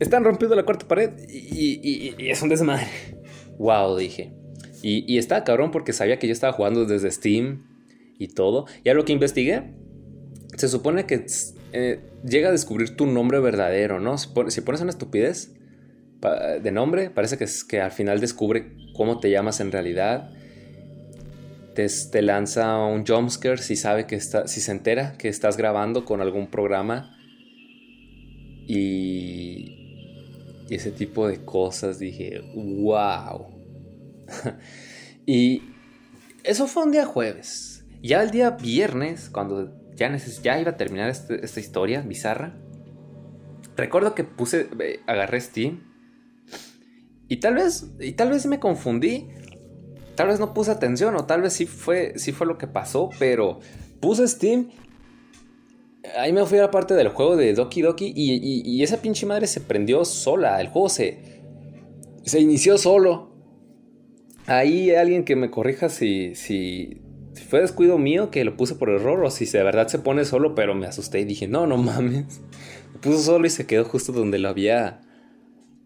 Están rompiendo la cuarta pared y, es un desmadre. Wow, dije. Y, y estaba cabrón porque sabía que yo estaba jugando desde Steam y todo. Y a lo que investigué, se supone que eh, llega a descubrir tu nombre verdadero, ¿no? Si pones una estupidez, de nombre, parece que, al final descubre cómo te llamas en realidad. Te, lanza un jumpscare si sabe que está, si se entera que estás grabando con algún programa. Y, y ese tipo de cosas dije, wow. y eso fue un día jueves. Ya el día viernes, cuando ya, ya iba a terminar este, esta historia bizarra, recuerdo que puse, eh, agarré Steam y tal vez, y tal vez me confundí. Tal vez no puse atención o tal vez sí fue, sí fue lo que pasó, pero puse Steam. Ahí me fui a la parte del juego de Doki Doki y, esa pinche madre se prendió sola. El juego se, se inició solo. Ahí alguien que me corrija si, si, si fue descuido mío que lo puse por error o si de verdad se pone solo, pero me asusté y dije, no, no mames. Lo puso solo y se quedó justo donde lo había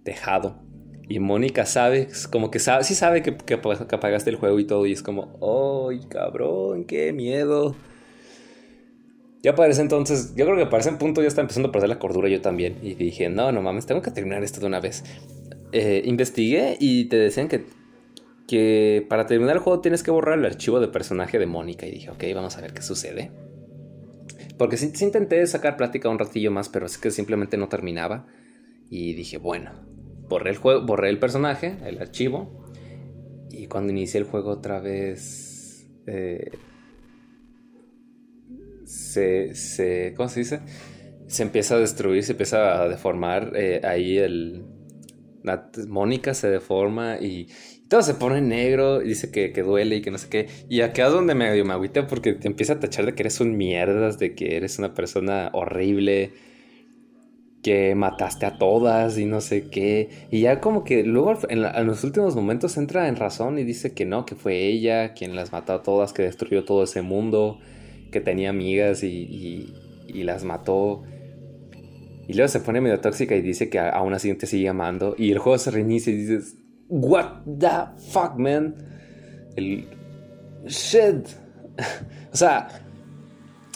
dejado. Y Mónica sabe, como que sabe, sí sabe que, que, apagaste el juego y todo. Y es como, ¡ay, cabrón! ¡Qué miedo! Ya parece entonces, yo creo que para ese punto ya está empezando a perder la cordura yo también. Y dije, no, no mames, tengo que terminar esto de una vez. Eh, investigué y te decían que, que para terminar el juego tienes que borrar el archivo de personaje de Mónica. Y dije, ok, vamos a ver qué sucede. Porque sí, sí intenté sacar plática un ratillo más, pero es que simplemente no terminaba. Y dije, bueno, borré el juego, borré el personaje, el archivo. Y cuando inicié el juego otra vez. Eh, se, se. ¿Cómo se dice? Se empieza a destruir, se empieza a deformar. Eh, ahí el. La, Mónica se deforma y, todo se pone negro y dice que, que, duele y que no sé qué. Y acá es donde me, me agüita porque te empieza a tachar de que eres un mierdas, de que eres una persona horrible que mataste a todas y no sé qué. Y ya como que luego en, los últimos momentos entra en razón y dice que no, que fue ella quien las mató a todas, que destruyó todo ese mundo, que tenía amigas y, las mató. Y luego se pone medio tóxica y dice que aún así te sigue amando. Y el juego se reinicia y dices, What the fuck, man? El... Shit. o sea,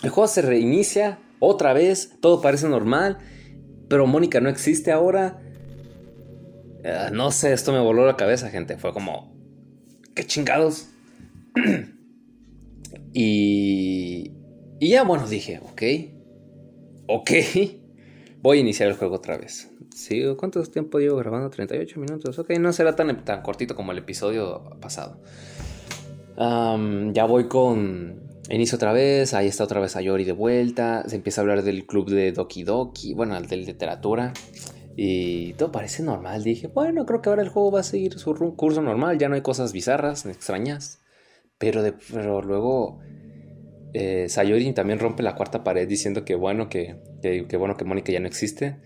el juego se reinicia otra vez, todo parece normal pero Mónica no existe ahora. Eh, no sé, esto me voló la cabeza, gente. Fue como, qué chingados. y, ya, bueno, dije, ok, ok, voy a iniciar el juego otra vez. ¿Sí? ¿Cuánto tiempo llevo grabando? 38 minutos. Ok, no será tan, tan cortito como el episodio pasado. ya voy con Inicio otra vez, ahí está otra vez Ayori de vuelta, se empieza a hablar del club de Doki Doki, bueno, el de literatura, y todo parece normal. Dije, bueno, creo que ahora el juego va a seguir su curso normal, ya no hay cosas bizarras, extrañas, pero, de, pero luego eh, Sayori también rompe la cuarta pared diciendo que bueno, que, que, bueno que Mónica ya no existe,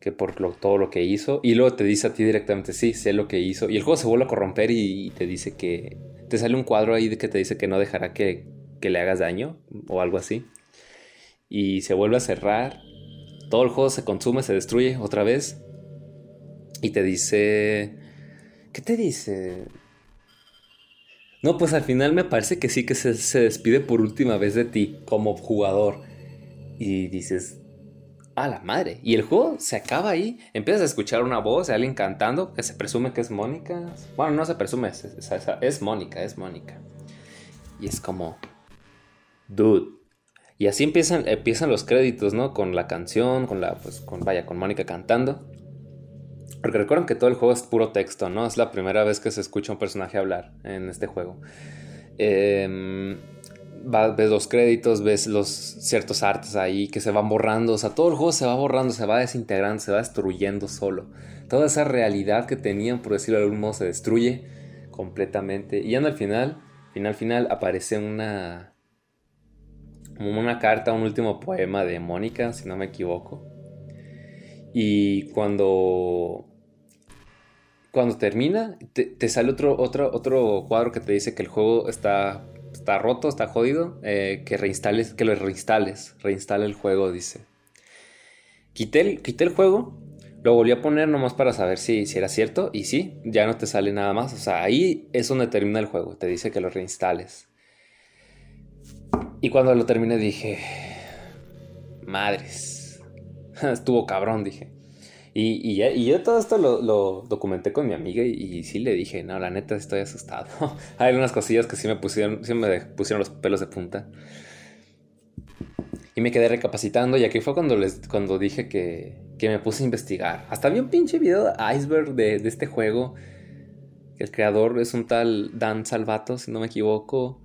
que por todo lo que hizo, y luego te dice a ti directamente, sí, sé lo que hizo, y el juego se vuelve a corromper y, y te dice que, te sale un cuadro ahí que te dice que no dejará que que le hagas daño o algo así. Y se vuelve a cerrar. Todo el juego se consume, se destruye otra vez. Y te dice... ¿Qué te dice? No, pues al final me parece que sí que se, se despide por última vez de ti como jugador. Y dices, a la madre. Y el juego se acaba ahí. Empiezas a escuchar una voz de alguien cantando que se presume que es Mónica. Bueno, no se presume, es, es, Mónica, es Mónica. Y es como, dude. Y así empiezan, empiezan los créditos, ¿no? Con la canción, con la, pues, con, vaya, con Mónica cantando. Porque recuerden que todo el juego es puro texto, ¿no? Es la primera vez que se escucha un personaje hablar en este juego. Eh, ves los créditos, ves los ciertos artes ahí que se van borrando, o sea, todo el juego se va borrando, se va desintegrando, se va destruyendo solo. Toda esa realidad que tenían, por decirlo de algún modo, se destruye completamente. Y ya al final, final, final, aparece una, una carta, un último poema de Mónica, si no me equivoco. Y cuando cuando termina, te, sale otro, otro, otro cuadro que te dice que el juego está está roto, está jodido, eh, que reinstales, que lo reinstales, reinstale el juego, dice. Quité el, quité el juego, lo volví a poner nomás para saber si, si era cierto, y sí, ya no te sale nada más, o sea, ahí es donde termina el juego, te dice que lo reinstales. Y cuando lo terminé dije, madres, estuvo cabrón, dije. Y, yo todo esto lo, documenté con mi amiga y, sí le dije, no, la neta estoy asustado. Hay algunas cosillas que sí me pusieron, sí me pusieron los pelos de punta. Y me quedé recapacitando y aquí fue cuando, les, cuando dije que, me puse a investigar. Hasta vi un pinche video de iceberg de, este juego. El creador es un tal Dan Salvato, si no me equivoco.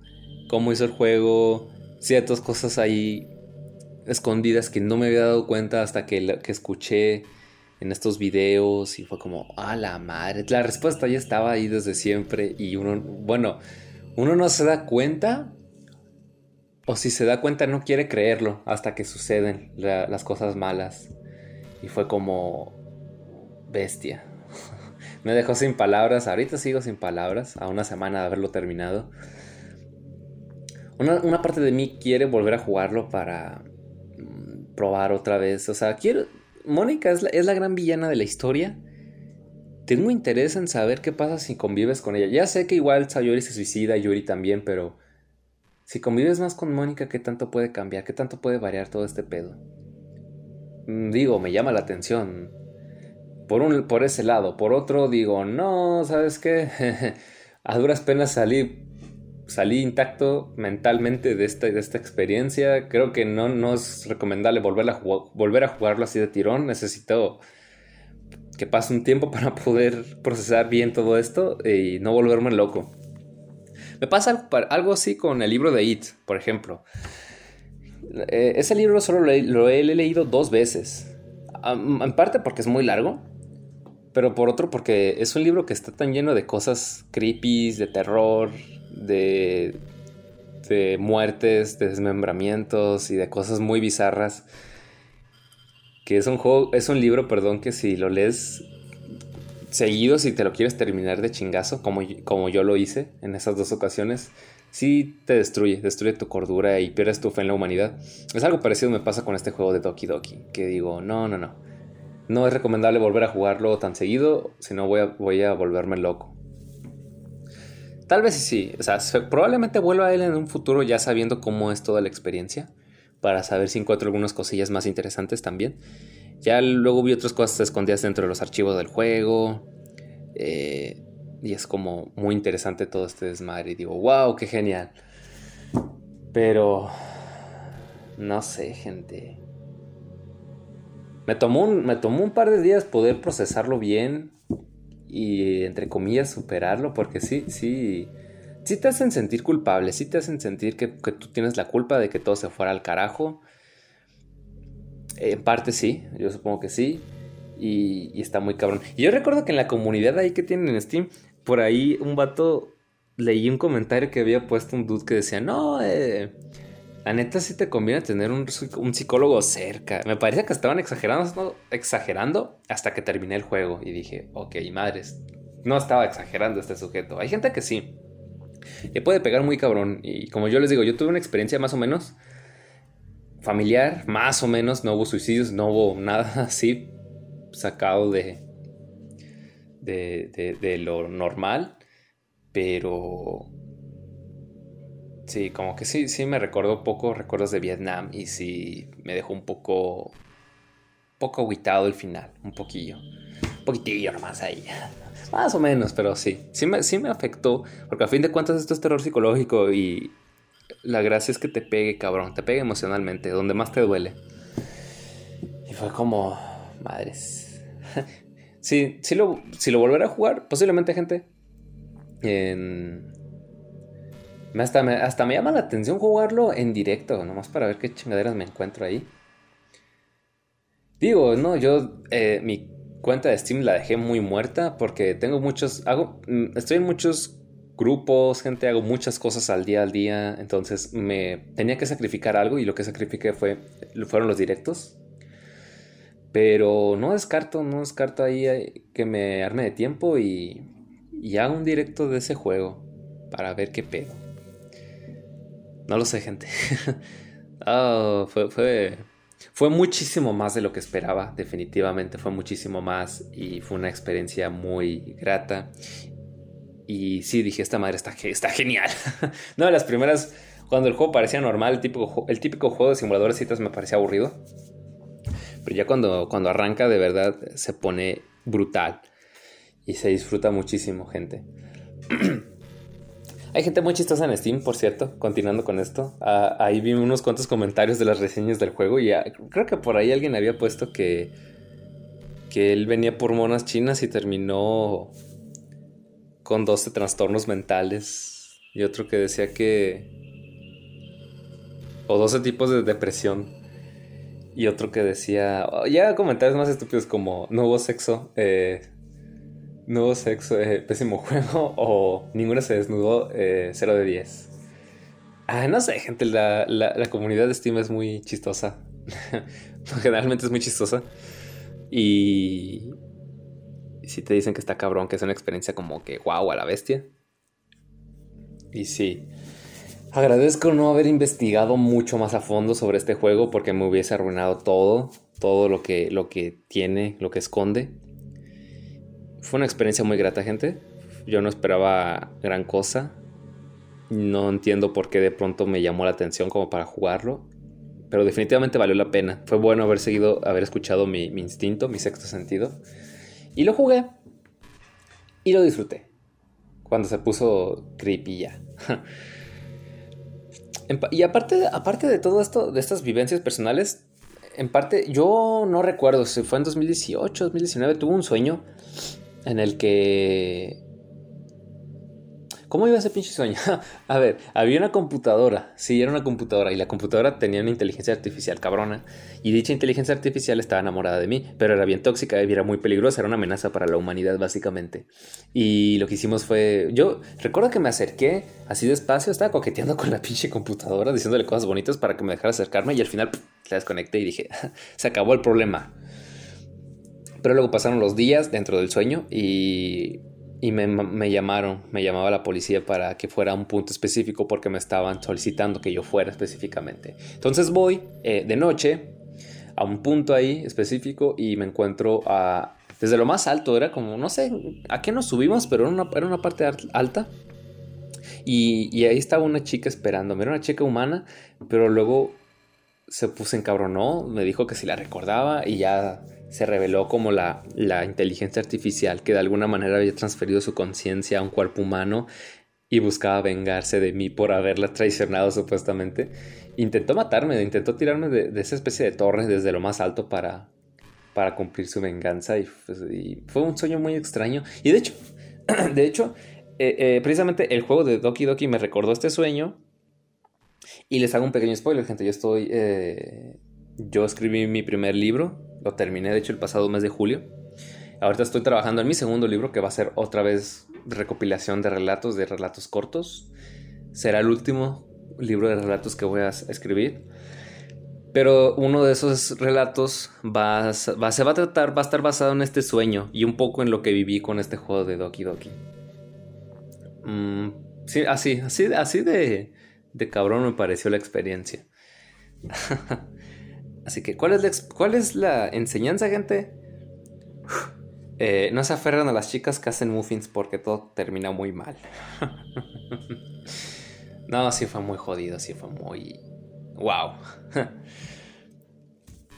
Cómo hizo el juego. Ciertas cosas ahí escondidas que no me había dado cuenta hasta que, que escuché en estos videos y fue como, a la madre. La respuesta ya estaba ahí desde siempre y uno, bueno, uno no se da cuenta o si se da cuenta no quiere creerlo hasta que suceden las cosas malas. Y fue como bestia. Me dejó sin palabras, ahorita sigo sin palabras, a una semana de haberlo terminado. Una, una parte de mí quiere volver a jugarlo para mm, probar otra vez. O sea, quiero, Mónica es la, gran villana de la historia. Tengo interés en saber qué pasa si convives con ella. Ya sé que igual Sayori se suicida, Yuri también, pero si convives más con Mónica, ¿qué tanto puede cambiar? ¿Qué tanto puede variar todo este pedo? Mm, digo, me llama la atención. Por, un, por ese lado. Por otro, digo, no, ¿sabes qué? a duras penas salí salí intacto mentalmente de esta, de esta experiencia. Creo que no, no es recomendable volver a, volver a jugarlo así de tirón. Necesito que pase un tiempo para poder procesar bien todo esto y no volverme loco. Me pasa algo así con el libro de It, por ejemplo. Eh, ese libro solo lo he, leído dos veces. En parte porque es muy largo, pero por otro porque es un libro que está tan lleno de cosas creepy, de terror, de, de muertes, de desmembramientos y de cosas muy bizarras. Que es un juego, es un libro, perdón, que si lo lees seguido, si te lo quieres terminar de chingazo, como, como yo lo hice en esas dos ocasiones, sí te destruye, destruye tu cordura y pierdes tu fe en la humanidad. Es algo parecido me pasa con este juego de Doki Doki, que digo, no, no, no. No es recomendable volver a jugarlo tan seguido, si no voy a, voy a volverme loco. Tal vez sí, o sea, probablemente vuelva a él en un futuro ya sabiendo cómo es toda la experiencia, para saber si encuentro algunas cosillas más interesantes también. Ya luego vi otras cosas escondidas dentro de los archivos del juego, eh, y es como muy interesante todo este desmadre, y digo, wow, qué genial. Pero, no sé, gente. Me tomó, un, me tomó un par de días poder procesarlo bien, y entre comillas superarlo, porque sí, sí, sí te hacen sentir culpable, sí te hacen sentir que, tú tienes la culpa de que todo se fuera al carajo. En parte sí, yo supongo que sí. Y, está muy cabrón. Y yo recuerdo que en la comunidad ahí que tienen en Steam, por ahí un vato leí un comentario que había puesto un dude que decía, no, eh, la neta sí te conviene tener un, psicólogo cerca. Me parece que estaban exagerando, exagerando hasta que terminé el juego. Y dije, ok, madres, no estaba exagerando este sujeto. Hay gente que sí. Le puede pegar muy cabrón. Y como yo les digo, yo tuve una experiencia más o menos familiar, más o menos. No hubo suicidios, no hubo nada así sacado de, de, de lo normal. Pero Sí, como que sí, sí me recordó poco recuerdos de Vietnam y sí me dejó un poco, poco aguitado el final, un poquillo, un poquitillo nomás ahí. Más o menos, pero sí, sí me, sí me afectó, porque a fin de cuentas esto es terror psicológico y la gracia es que te pegue, cabrón, te pegue emocionalmente, donde más te duele. Y fue como, madres. sí, sí lo, si lo volveré a jugar, posiblemente, gente. En... Hasta me, hasta me llama la atención jugarlo en directo, nomás para ver qué chingaderas me encuentro ahí. Digo, no, yo eh, mi cuenta de Steam la dejé muy muerta porque tengo muchos, hago, mm, estoy en muchos grupos, gente, hago muchas cosas al día al día, entonces me tenía que sacrificar algo y lo que sacrifiqué fue, fueron los directos. Pero no descarto, no descarto ahí eh, que me arme de tiempo y, y haga un directo de ese juego para ver qué pedo. No lo sé, gente. Ah, fue, fue, fue muchísimo más de lo que esperaba, definitivamente fue muchísimo más y fue una experiencia muy grata. Y sí, dije, esta madre está, está genial. no, las primeras, cuando el juego parecía normal, el típico, el típico juego de simuladores citas me parecía aburrido. Pero ya cuando, cuando arranca de verdad se pone brutal. Y se disfruta muchísimo, gente. Hay gente muy chistosa en Steam, por cierto, continuando con esto. Ah, ahí vi unos cuantos comentarios de las reseñas del juego y creo que por ahí alguien había puesto que, que él venía por monas chinas y terminó con 12 trastornos mentales. Y otro que decía que... O 12 tipos de depresión. Y otro que decía... Ya comentarios más estúpidos como no hubo sexo. Eh, Nuevo sexo, eh, pésimo juego o ninguna se desnudó, 0 eh, de 10. Ah, no sé, gente, la, comunidad de Steam es muy chistosa. Generalmente es muy chistosa. Y si te dicen que está cabrón, que es una experiencia como que wow a la bestia. Y sí. Agradezco no haber investigado mucho más a fondo sobre este juego porque me hubiese arruinado todo, todo lo que, lo que tiene, lo que esconde fue una experiencia muy grata, gente. Yo no esperaba gran cosa. No entiendo por qué de pronto me llamó la atención como para jugarlo. Pero definitivamente valió la pena. Fue bueno haber seguido, haber escuchado mi, instinto, mi sexto sentido. Y lo jugué. Y lo disfruté. Cuando se puso creepy ya. y aparte, aparte de todo esto, de estas vivencias personales, en parte, yo no recuerdo si fue en 2018, 2019, tuve un sueño en el que... ¿Cómo iba ese pinche sueño? a ver, había una computadora, sí, era una computadora, y la computadora tenía una inteligencia artificial cabrona, y dicha inteligencia artificial estaba enamorada de mí, pero era bien tóxica y era muy peligrosa, era una amenaza para la humanidad básicamente. Y lo que hicimos fue, yo recuerdo que me acerqué así despacio, estaba coqueteando con la pinche computadora, diciéndole cosas bonitas para que me dejara acercarme, y al final la desconecté y dije, se acabó el problema. Pero luego pasaron los días dentro del sueño y, me, llamaron, me llamaba la policía para que fuera a un punto específico porque me estaban solicitando que yo fuera específicamente. Entonces voy eh, de noche a un punto ahí específico y me encuentro a... Desde lo más alto, era como, no sé a qué nos subimos, pero era una, era una parte alta. Y, y, ahí estaba una chica esperándome, era una chica humana, pero luego se puso encabronó, me dijo que si la recordaba y ya se reveló como la, inteligencia artificial que de alguna manera había transferido su conciencia a un cuerpo humano y buscaba vengarse de mí por haberla traicionado supuestamente. Intentó matarme, intentó tirarme de, esa especie de torre desde lo más alto para, para cumplir su venganza pues, y, fue un sueño muy extraño. Y de hecho, de hecho, eh, eh, precisamente el juego de Doki Doki me recordó este sueño. Y les hago un pequeño spoiler, gente. Yo estoy... Eh, yo escribí mi primer libro lo terminé, de hecho, el pasado mes de julio. Ahorita estoy trabajando en mi segundo libro, que va a ser otra vez recopilación de relatos, de relatos cortos. Será el último libro de relatos que voy a escribir. Pero uno de esos relatos va, se va a tratar, va a estar basado en este sueño y un poco en lo que viví con este juego de Doki Doki. Mm, sí, así, así, así de, de cabrón me pareció la experiencia. Así que, ¿cuál es la, enseñanza, gente? Eh, no se aferran a las chicas que hacen muffins porque todo termina muy mal. No, sí fue muy jodido, sí fue muy... ¡Wow!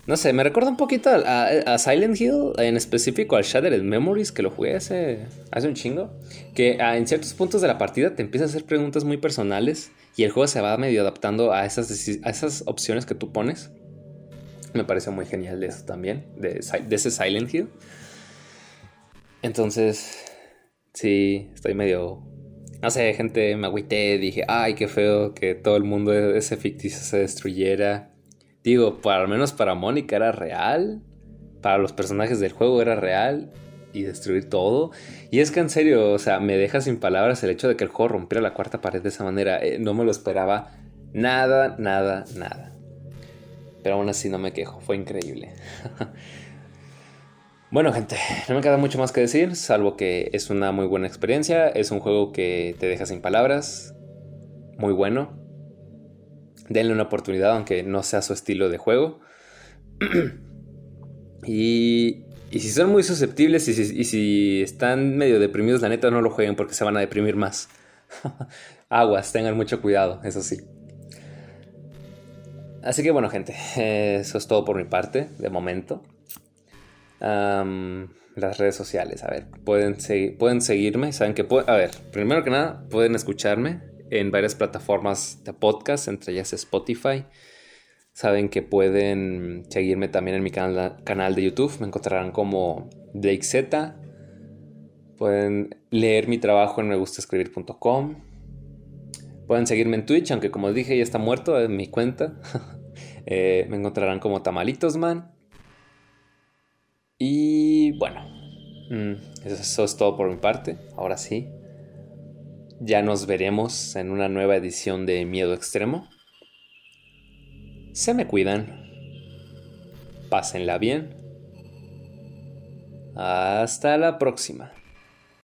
no sé, me recuerda un poquito a, Silent Hill, en específico al Shattered Memories, que lo jugué hace, hace un chingo. Que ah, en ciertos puntos de la partida te empieza a hacer preguntas muy personales y el juego se va medio adaptando a esas, a esas opciones que tú pones. Me pareció muy genial de eso también, de, de ese Silent Hill. Entonces, sí, estoy medio no sé, gente, me agüité, dije, ay, qué feo que todo el mundo de ese ficticio se destruyera. Digo, para, al menos para Mónica era real, para los personajes del juego era real y destruir todo. Y es que en serio, o sea, me deja sin palabras el hecho de que el juego rompiera la cuarta pared de esa manera. Eh, no me lo esperaba nada, nada, nada. Pero aún así no me quejo, fue increíble. Bueno, gente, no me queda mucho más que decir, salvo que es una muy buena experiencia. Es un juego que te deja sin palabras. Muy bueno. Denle una oportunidad, aunque no sea su estilo de juego. y, y, si son muy susceptibles y si, y si están medio deprimidos, la neta no lo jueguen porque se van a deprimir más. Aguas, tengan mucho cuidado, eso sí. Así que bueno, gente, eso es todo por mi parte, de momento las redes sociales. A ver, pueden, pueden seguirme. Saben que pueden. A ver, primero que nada, pueden escucharme en varias plataformas de podcast, entre ellas Spotify. Saben que pueden seguirme también en mi canal, canal de YouTube. Me encontrarán como Blake Z. Pueden leer mi trabajo en megustescribir.com. Pueden seguirme en Twitch, aunque como dije ya está muerto en mi cuenta. Eh, me encontrarán como Tamalitosman. Y bueno, mm, eso es todo por mi parte. Ahora sí, ya nos veremos en una nueva edición de Miedo Extremo. Se me cuidan. Pásenla bien. Hasta la próxima.